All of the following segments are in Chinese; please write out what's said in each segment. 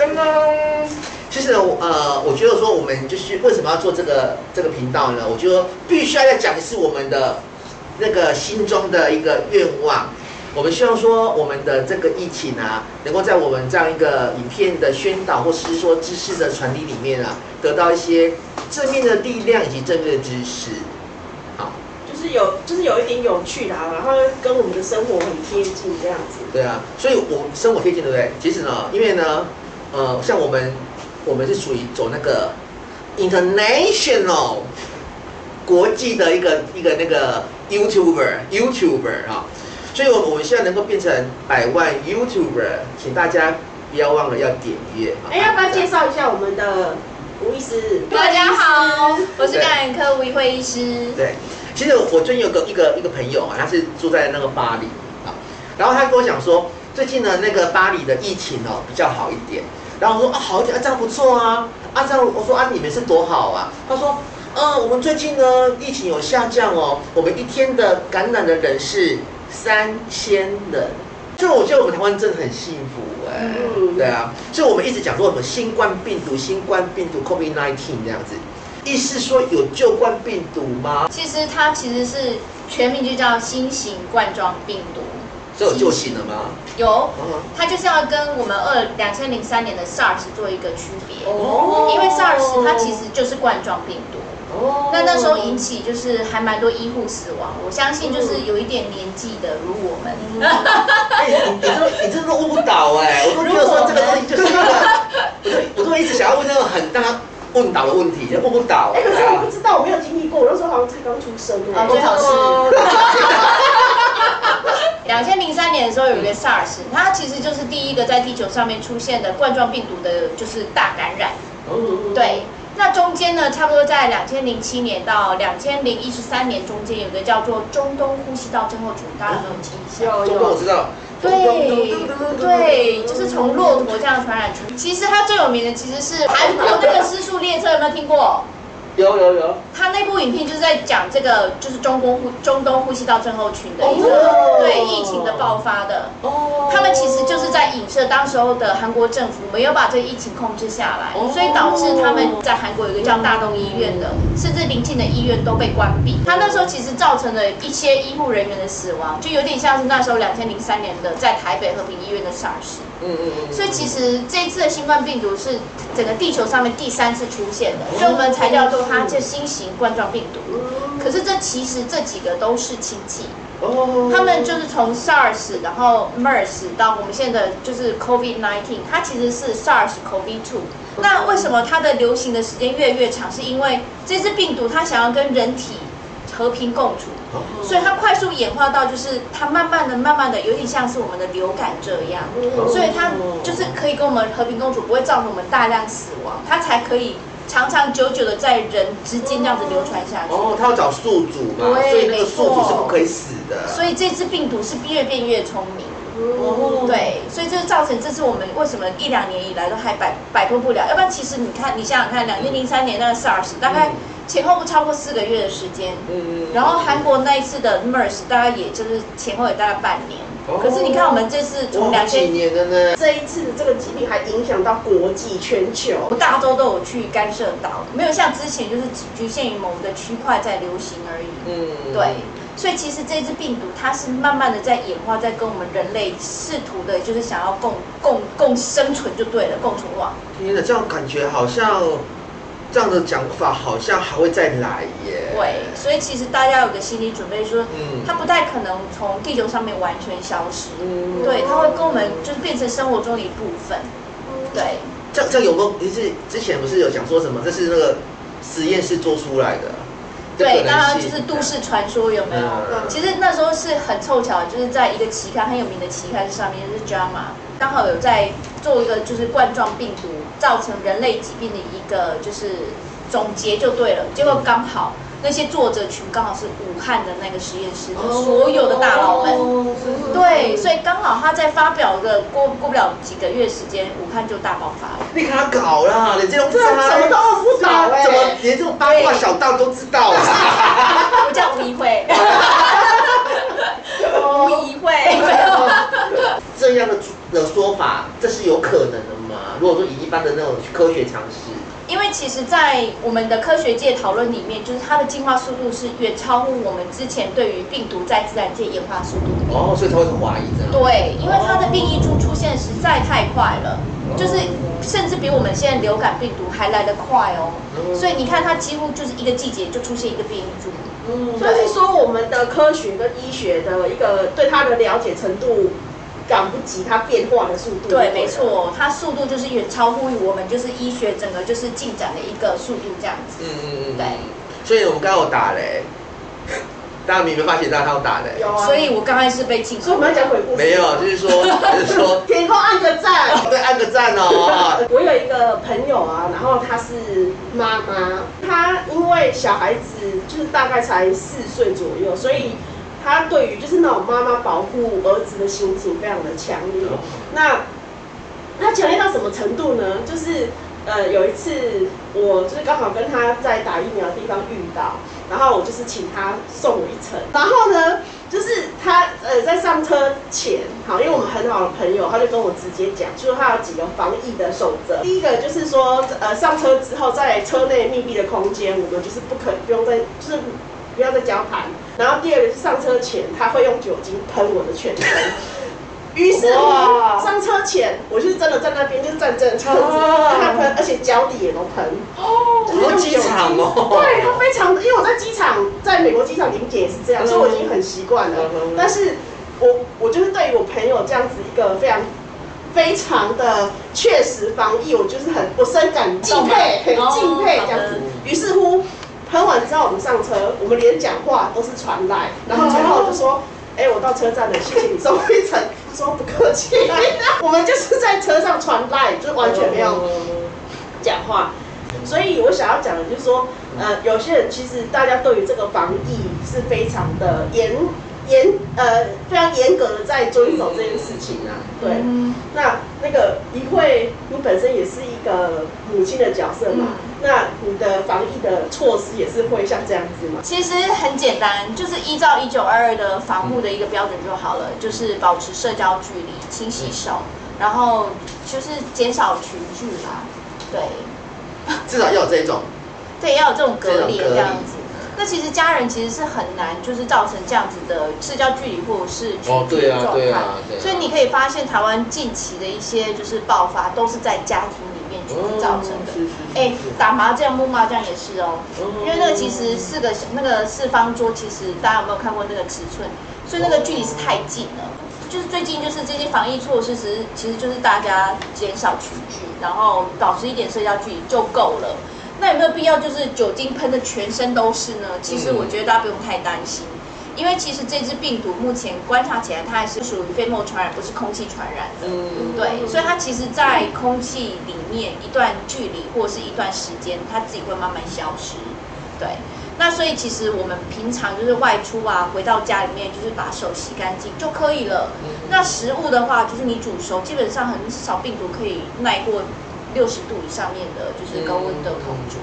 噔噔。其实呢，呃，我觉得说我们就是为什么要做这个这个频道呢？我觉得必须要再讲一次我们的那个心中的一个愿望。我们希望说我们的这个疫情啊，能够在我们这样一个影片的宣导或是说知识的传递里面啊，得到一些正面的力量以及正面的知识。好，就是有就是有一点有趣的，然后跟我们的生活很贴近这样子。对啊，所以我生活贴近，对不对？其实呢，因为呢，呃，像我们我们是属于走那个 international 国际的一个一个那个 YouTuber YouTuber 哈、所以我我们现在能够变成百万 YouTuber，请大家不要忘了要点阅。好哎，要不要介绍一下我们的吴医师？大家好，我是感染科吴一慧医师。对，其实我最近有个一个一个朋友啊，他是住在那个巴黎啊，然后他跟我讲说，最近呢那个巴黎的疫情哦比较好一点，然后我说啊好一点，啊这样不错啊，啊这样我说啊你们是多好啊，他说。嗯，我们最近呢，疫情有下降哦。我们一天的感染的人是三千人，就我觉得我们台湾真的很幸福哎、嗯对啊，所以我们一直讲说什么新冠病毒、新冠病毒 COVID-19 这样子，意思说有旧冠病毒吗？其实它其实是全名就叫新型冠状病毒，这有救醒了吗？有，嗯它就是要跟我们二两千零三年的 SARS 做一个区别，哦因为 SARS 它其实就是冠状病毒。哦那那时候引起就是还蛮多医护死亡，我相信就是有一点年纪的，如我们。哎、你你这你这是误导哎、我都觉得说这个东西就是一个，我都我都一直想要问那种很大问倒的问题，问不倒。哎，可是我不知道，我没有经历过，我那时候好像才刚出生哎。哦最好是是。两千零三年的时候有一个 SARS，它其实就是第一个在地球上面出现的冠状病毒的，就是大感染。嗯对，那中间呢，差不多在两千零七年到两千零一十三年中间，有个叫做中东呼吸道症候群，大家有没有印象？有中东我知道。对对，就是从骆驼这样传染出。其实它最有名的其实是韩国那个失速列车，有没有听过？有有有。他那部影片就是在讲这个，就是中东呼中东呼吸道症候群的一个、哦对疫情的爆发的。哦他们其实就是在影射当时候的韩国政府没有把这个疫情控制下来，哦所以导致他们在韩国有一个叫大东医院的，甚至临近的医院都被关闭。他那时候其实造成了一些医护人员的死亡，就有点像是那时候两千零三年的在台北和平医院的 SARS。嗯嗯嗯。所以其实这一次的新冠病毒是整个地球上面第三次出现的，所以我们才叫做它这新型冠状病毒。可是这其实这几个都是亲戚，哦他们就是从 SARS，然后 MERS 到我们现在的就是 COVID-19，它其实是 SARS-CoV-2。那为什么它的流行的时间越来越长？是因为这只病毒它想要跟人体和平共处，哦所以它快速演化到就是它慢慢的、慢慢的，有点像是我们的流感这样，所以它就是可以跟我们和平共处，不会造成我们大量死亡，它才可以长长久久的在人之间这样子流传下去。哦，他要找宿主嘛，对所以那个宿主是不可以死的。所以这只病毒是越变越聪明。哦对，所以这造成这是我们为什么一两年以来都还摆摆脱不了。要不然其实你看，你想想看，两千零三年那个 SARS 大概前后不超过四个月的时间，嗯然后韩国那一次的 MERS 大概也就是前后也大概半年。可是你看我们这次从两千年的呢？这一次的这个疾病还影响到国际全球。大洲都有去干涉到，没有像之前就是只局限于某个区块在流行而已。嗯，对，所以其实这只病毒它是慢慢的在演化，在跟我们人类试图的，就是想要共共共生存就对了，共存亡。天哪，这样感觉好像这样的讲法好像还会再来耶。对，所以其实大家有个心理准备说，嗯它不太可能从地球上面完全消失。嗯对，它会跟我们就是变成生活中的一部分。对，这样这有没有？你是之前不是有讲说什么？这是那个实验室做出来的。对，能当然就是都市传说有没有？嗯其实那时候是很凑巧，就是在一个期刊很有名的期刊上面，就是 JAMA，刚好有在做一个就是冠状病毒造成人类疾病的一个就是总结就对了。结果刚好那些作者群刚好是武汉的那个实验室的所有的大佬们。哦对，所以刚好他在发表的过过不了几个月时间，武汉就大爆发了。你看他搞啦，你这种这什么都不搞哎怎么连这种八卦小道都知道啊？我叫吴怡慧，吴怡慧，这样的的说法，这是有可能的吗？如果说以一般的那种科学常识，因为其实，在我们的科学界讨论里面，就是它的进化速度是远超乎我们之前对于病毒在自然界演化速度。哦，所以才会是怀疑这样。对，因为它的变异株出现实在太快了，就是甚至比我们现在流感病毒还来得快哦。所以你看，它几乎就是一个季节就出现一个变异株。嗯，所以说我们的科学跟医学的一个对它的了解程度。赶不及它变化的速度。对，没错，它速度就是远超乎于我们就是医学整个就是进展的一个速度这样子。嗯嗯嗯。对。所以我们刚刚有打嘞，大家有没有发现到他有打嘞？有啊。所以我刚开始被禁。所以我们要讲鬼故事。没有，就是说，就是说，天空按个赞。对，按个赞哦。我有一个朋友啊，然后她是妈妈，她因为小孩子就是大概才四岁左右，所以。他对于就是那种妈妈保护儿子的心情非常的强烈。那他强烈到什么程度呢？就是呃有一次我就是刚好跟他在打疫苗的地方遇到，然后我就是请他送我一程。然后呢，就是他呃在上车前，好，因为我们很好的朋友，他就跟我直接讲，就是他有几个防疫的守则。第一个就是说，呃上车之后在车内密闭的空间，我们就是不可不用再就是。不要再交谈。然后第二个是上车前，他会用酒精喷我的全身。于是上车前，我就是真的在那边就站正车子，他喷，而且脚底也都喷。哦，就是机场哦。对他非常，因为我在机场，在美国机场临检也是这样，所以我已经很习惯了。但是我我就是对于我朋友这样子一个非常非常的确实防疫，我就是很我深感敬佩，很敬佩这样子。于是乎。喷完之后，我们上车，我们连讲话都是传来，然后最后就说：“哎，我到车站了，谢谢你送我一程。”他说：“不客气。”我们就是在车上传来，就完全没有讲话。所以我想要讲的就是说，呃，有些人其实大家对于这个防疫是非常的严。严呃非常严格的在遵守这件事情啊，对，那那个一会你本身也是一个母亲的角色嘛，那你的防疫的措施也是会像这样子吗？其实很简单，就是依照一九二二的防护的一个标准就好了，就是保持社交距离、勤洗手，然后就是减少群聚啦，对，至少要有这种，对，要有这种隔离这样子。那其实家人其实是很难，就是造成这样子的社交距离或者是群聚的状态。所以你可以发现，台湾近期的一些就是爆发，都是在家庭里面去造成的。哎，打麻将、摸麻将也是哦，因为那个其实四个那个四方桌，其实大家有没有看过那个尺寸？所以那个距离是太近了。就是最近就是这些防疫措施，其实其实就是大家减少群聚，然后保持一点社交距离就够了。那有没有必要就是酒精喷的全身都是呢？其实我觉得大家不用太担心，因为其实这只病毒目前观察起来，它还是属于飞沫传染，不是空气传染的。嗯，对，所以它其实，在空气里面一段距离或者是一段时间，它自己会慢慢消失。对，那所以其实我们平常就是外出啊，回到家里面就是把手洗干净就可以了。那食物的话，就是你煮熟，基本上很少病毒可以耐过。六十度以上面的就是高温的烹煮，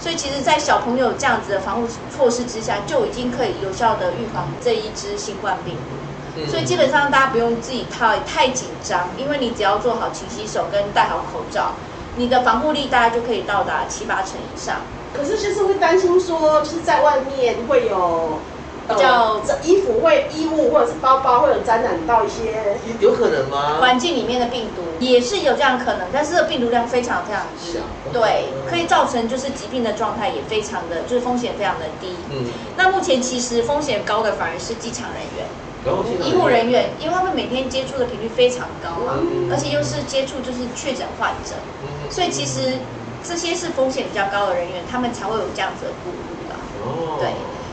所以其实，在小朋友这样子的防护措施之下，就已经可以有效的预防这一支新冠病毒。所以基本上大家不用自己太太紧张，因为你只要做好勤洗手跟戴好口罩，你的防护力大概就可以到达七八成以上。可是就是会担心说，就是在外面会有。比较衣服会衣物或者是包包会有沾染到一些，有可能吗？环境里面的病毒也是有这样可能，但是病毒量非常非常小，对，可以造成就是疾病的状态也非常的，就是风险非常的低。嗯，那目前其实风险高的反而是机场人员、医护人员，因为他们每天接触的频率非常高嘛，而且又是接触就是确诊患者，所以其实这些是风险比较高的人员，他们才会有这样子的顾虑吧。哦，对。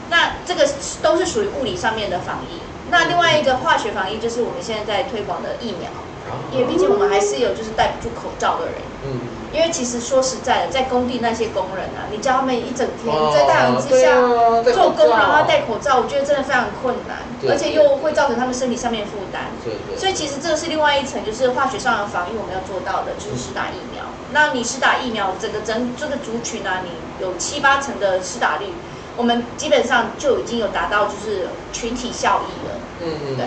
那这个都是属于物理上面的防疫。那另外一个化学防疫就是我们现在在推广的疫苗，因为毕竟我们还是有就是戴不住口罩的人。嗯。因为其实说实在的，在工地那些工人啊，你叫他们一整天在太阳之下做工，然后戴口罩，我觉得真的非常困难，而且又会造成他们身体上面负担。对对。所以其实这个是另外一层，就是化学上的防疫我们要做到的，就是施打疫苗。那你施打疫苗，整个整这个族群啊，你有七八成的施打率。我们基本上就已经有达到就是群体效益了。嗯嗯，对。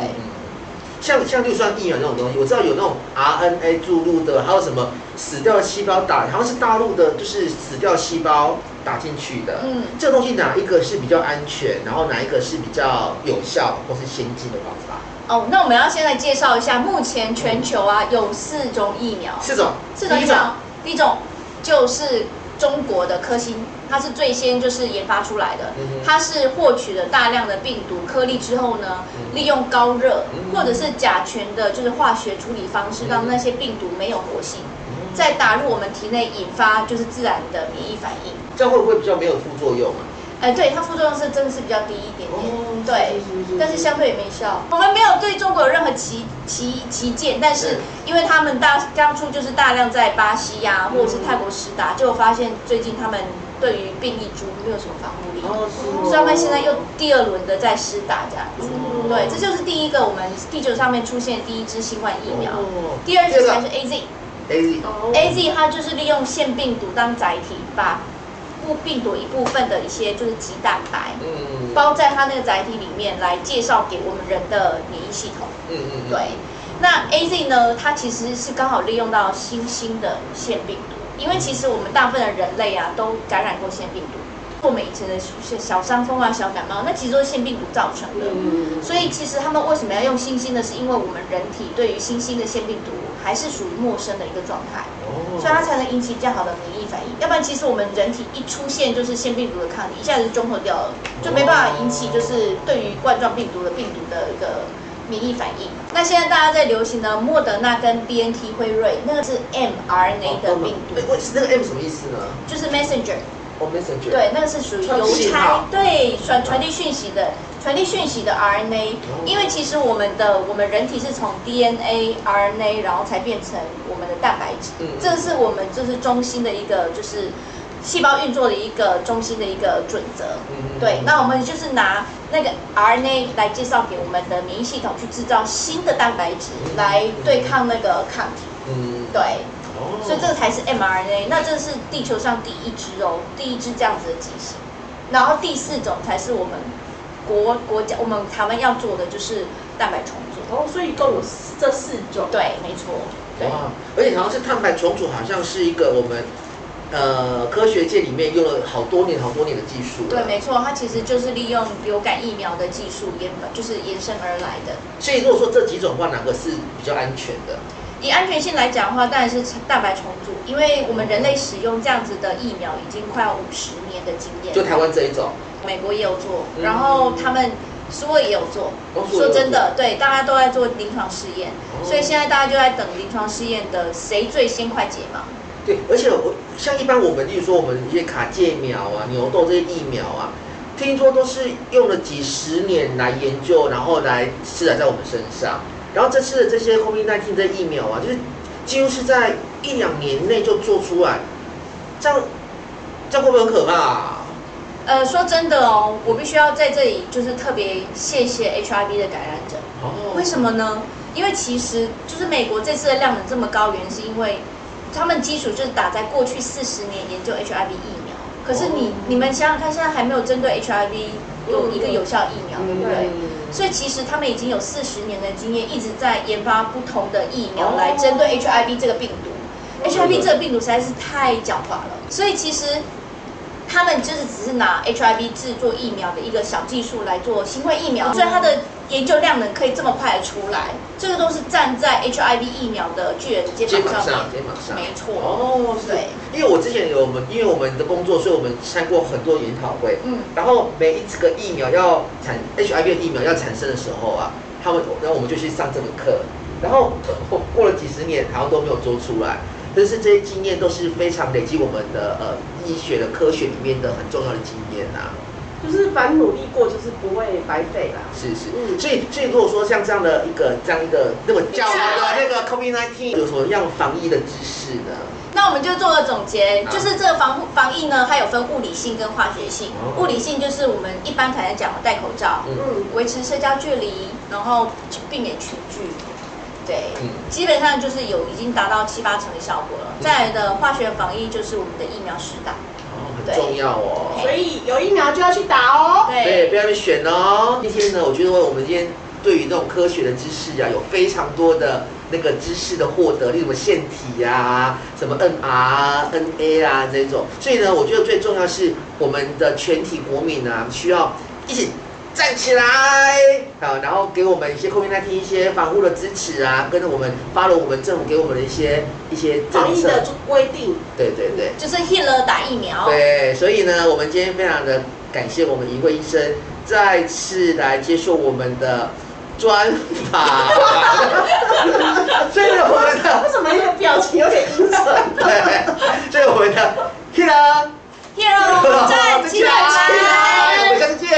像像就算疫苗那种东西，我知道有那种 RNA 注入的，还有什么死掉的细胞打，好像是大陆的，就是死掉细胞打进去的。嗯这个东西哪一个是比较安全，然后哪一个是比较有效或是先进的方法？哦，那我们要先来介绍一下，目前全球啊有四种疫苗，四种，四种疫苗，第一种就是中国的科兴，它是最先就是研发出来的。它是获取了大量的病毒颗粒之后呢，嗯。利用高热嗯。或者是甲醛的就是化学处理方式，嗯。让那些病毒没有活性，嗯。再打入我们体内，引发就是自然的免疫反应。这样会不会比较没有副作用啊？哎，对，它副作用是真的是比较低一点点，哦对是是是，但是相对也没效。我们没有对中国有任何旗旗旗舰，但是嗯因为他们大当初就是大量在巴西呀、嗯或者是泰国施打，就发现最近他们对于变异株没有什么防护力，所以他们现在又第二轮的在施打这样子。嗯对，这就是第一个我们地球上面出现第一支新冠疫苗。哦第二支才是 A Z。A Z，A Z 它就是利用腺病毒当载体，把部病毒一部分的一些就是肌蛋白嗯包在它那个载体里面，来介绍给我们人的免疫系统。嗯嗯嗯对，那 A Z 呢，它其实是刚好利用到新兴的腺病毒，因为其实我们大部分的人类啊都感染过腺病毒，我们以前的小伤风啊、小感冒，那其实都是腺病毒造成的。嗯，所以其实他们为什么要用新兴的，是因为我们人体对于新兴的腺病毒还是属于陌生的一个状态。哦所以它才能引起比较好的免疫反应。要不然，其实我们人体一出现就是腺病毒的抗体，一下子就中和掉了，就没办法引起就是对于冠状病毒的病毒的一个免疫反应。那现在大家在流行的莫德纳跟 B N T 辉瑞，那个是 mRNA 的病毒，那个 M 什么意思呢？就是 messenger，哦，messenger。对，那个是属于邮差，对，传传递讯息的。传递讯息的 RNA，因为其实我们的我们人体是从 DNA、RNA，然后才变成我们的蛋白质。嗯这是我们就是中心的一个就是细胞运作的一个中心的一个准则。嗯对，那我们就是拿那个 RNA 来介绍给我们的免疫系统去制造新的蛋白质来对抗那个抗体。嗯，对，哦所以这个才是 mRNA。那这是地球上第一只哦，第一只这样子的机型。然后第四种才是我们国国家我们台湾要做的就是蛋白重组。哦，所以一共有这四种。对，没错。对。哇，而且好像是蛋白重组，好像是一个我们呃科学界里面用了好多年、好多年的技术。对，没错，它其实就是利用流感疫苗的技术延，就是延伸而来的。所以如果说这几种的话，哪个是比较安全的？以安全性来讲的话，当然是蛋白重组，因为我们人类使用这样子的疫苗已经快要五十年的经验。就台湾这一种，美国也有做，嗯然后他们苏俄也有做。说真的，对，大家都在做临床试验，哦所以现在大家就在等临床试验的谁最先快解盲。对，而且我像一般我们，例如说我们一些卡介苗啊、牛痘这些疫苗啊，听说都是用了几十年来研究，然后来施打在我们身上。然后这次的这些 COVID-19 的疫苗啊，就是几乎是在一两年内就做出来，这样这样会不会很可怕、啊？呃，说真的哦，我必须要在这里就是特别谢谢 HIV 的感染者。哦为什么呢？因为其实就是美国这次的量能这么高，原因是因为他们基础就是打在过去四十年研究 HIV 疫苗。可是你、哦你们想想看，现在还没有针对 HIV 有一个有效疫苗，对不对？嗯所以其实他们已经有四十年的经验，一直在研发不同的疫苗哦。来针对 HIV 这个病毒。哦。HIV 这个病毒实在是太狡猾了，所以其实他们就是只是拿 HIV 制作疫苗的一个小技术来做新冠疫苗，所以它的研究量能可以这么快的出来，这个都是站在 HIV 疫苗的巨人肩肩膀膀上，。肩膀上。没错，哦，对，因为我之前有我们，因为我们的工作，所以我们参过很多研讨会。嗯，然后每一个疫苗要产 HIV 的疫苗要产生的时候啊，他们然后我们就去上这个课，然后过过了几十年，好像都没有做出来。但是这些经验都是非常累积我们的呃医学的科学里面的很重要的经验呐、就是反正努力过，就是不会白费啦。是是，嗯所以所以如果说像这样的一个这样一个那么狡猾的那个 COVID-19 有什么样防疫的知识呢？那我们就做个总结，就是这个防护防疫呢，它有分物理性跟化学性哦。物理性就是我们一般才能讲的戴口罩，嗯嗯，维持社交距离，然后避免群聚。对，嗯基本上就是有已经达到七八成的效果了。嗯再来的化学防疫就是我们的疫苗施打。哦，很重要哦。所以有疫苗就要去打哦。对，不要去选哦。今天呢，我觉得我们今天对于这种科学的知识啊，有非常多的那个知识的获得，例如什么腺体呀、什么 NR、NA 啊这种。所以呢，我觉得最重要是我们的全体国民啊，需要一起站起来。好然后给我们一些后面他听一些防护的支持啊跟着我们发了我们政府给我们的一些一些防疫的规定。对对对。就是 h 了打疫苗。对所以呢我们今天非常的感谢我们一位医生再次来接受我们的专访。所以我们的为什么你的表情有点阴森对这以我们的 h e l l 叶肉肉 站起来。我们下次见